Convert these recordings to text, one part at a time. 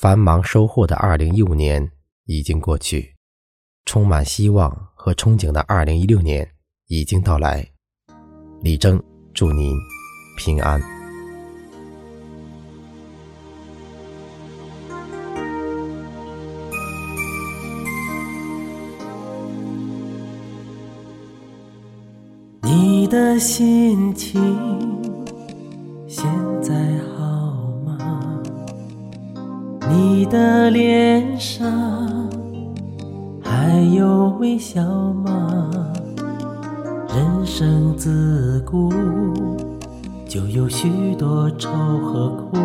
繁忙收获的二零一五年已经过去，充满希望和憧憬的二零一六年已经到来。李征，祝您平安。你的心情现在好？你的脸上还有微笑吗？人生自古就有许多愁和苦，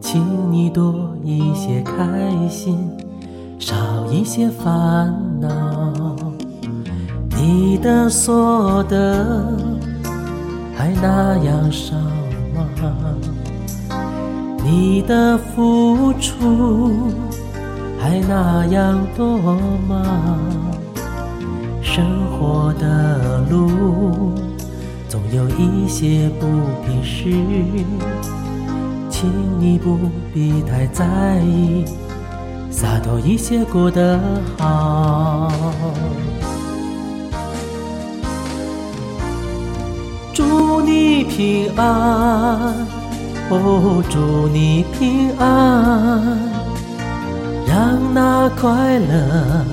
请你多一些开心，少一些烦恼。你的所得还那样少吗？你的付出还那样多吗？生活的路总有一些不平事，请你不必太在意，洒脱一些过得好。祝你平安，哦，祝你平安，让那快乐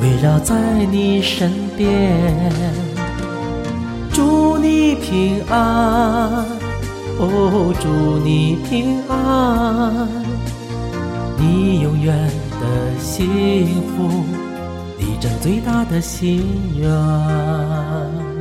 围绕在你身边。祝你平安，哦，祝你平安，你永远的幸福，力争最大的心愿。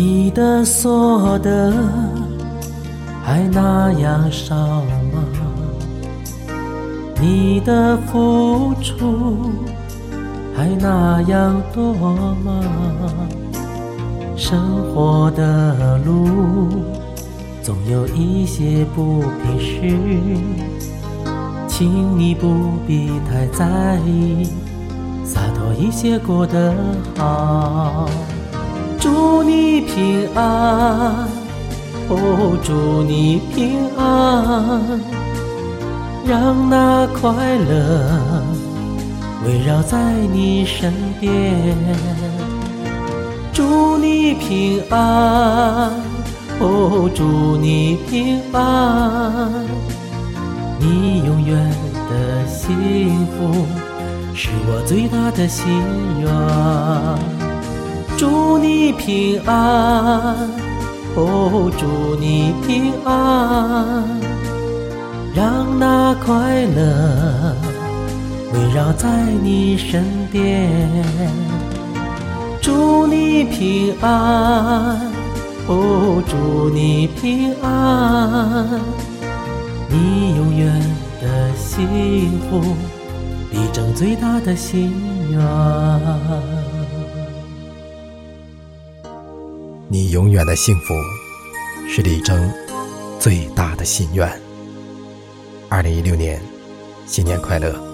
你的所得还那样少吗？你的付出还那样多吗？生活的路总有一些不平事，请你不必太在意，洒脱一些过得好。祝你平安，哦，祝你平安，让那快乐围绕在你身边。祝你平安，哦，祝你平安，你永远的幸福是我最大的心愿。祝你平安，哦，祝你平安，让那快乐围绕在你身边。祝你平安，哦，祝你平安，你永远的幸福，力争最大的心愿。你永远的幸福，是李征最大的心愿。二零一六年，新年快乐！